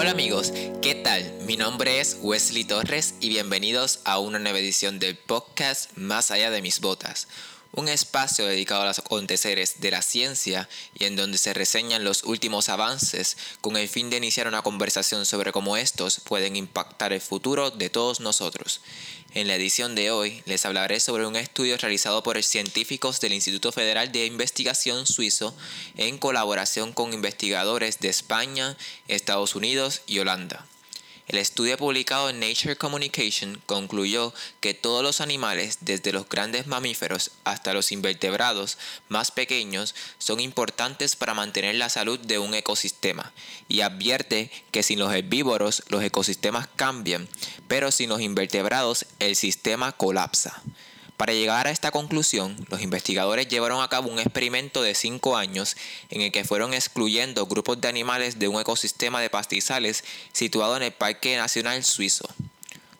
Hola amigos, ¿qué tal? Mi nombre es Wesley Torres y bienvenidos a una nueva edición del podcast Más allá de mis botas un espacio dedicado a los aconteceres de la ciencia y en donde se reseñan los últimos avances con el fin de iniciar una conversación sobre cómo estos pueden impactar el futuro de todos nosotros. En la edición de hoy les hablaré sobre un estudio realizado por científicos del Instituto Federal de Investigación Suizo en colaboración con investigadores de España, Estados Unidos y Holanda. El estudio publicado en Nature Communication concluyó que todos los animales, desde los grandes mamíferos hasta los invertebrados más pequeños, son importantes para mantener la salud de un ecosistema y advierte que sin los herbívoros los ecosistemas cambian, pero sin los invertebrados el sistema colapsa. Para llegar a esta conclusión, los investigadores llevaron a cabo un experimento de 5 años en el que fueron excluyendo grupos de animales de un ecosistema de pastizales situado en el Parque Nacional Suizo.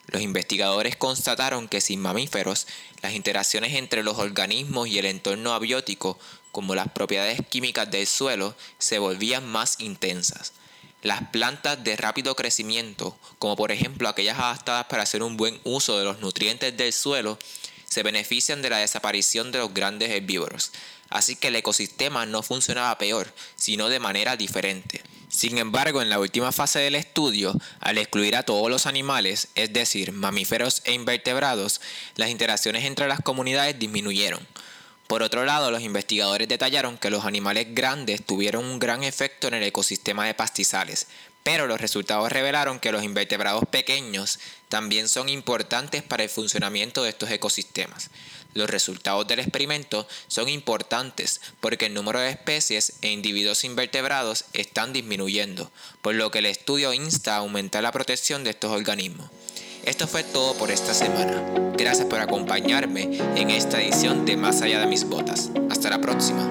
Los investigadores constataron que sin mamíferos, las interacciones entre los organismos y el entorno abiótico, como las propiedades químicas del suelo, se volvían más intensas. Las plantas de rápido crecimiento, como por ejemplo aquellas adaptadas para hacer un buen uso de los nutrientes del suelo, se benefician de la desaparición de los grandes herbívoros, así que el ecosistema no funcionaba peor, sino de manera diferente. Sin embargo, en la última fase del estudio, al excluir a todos los animales, es decir, mamíferos e invertebrados, las interacciones entre las comunidades disminuyeron. Por otro lado, los investigadores detallaron que los animales grandes tuvieron un gran efecto en el ecosistema de pastizales, pero los resultados revelaron que los invertebrados pequeños también son importantes para el funcionamiento de estos ecosistemas. Los resultados del experimento son importantes porque el número de especies e individuos invertebrados están disminuyendo, por lo que el estudio insta a aumentar la protección de estos organismos. Esto fue todo por esta semana. Gracias por acompañarme en esta edición de Más allá de mis botas. Hasta la próxima.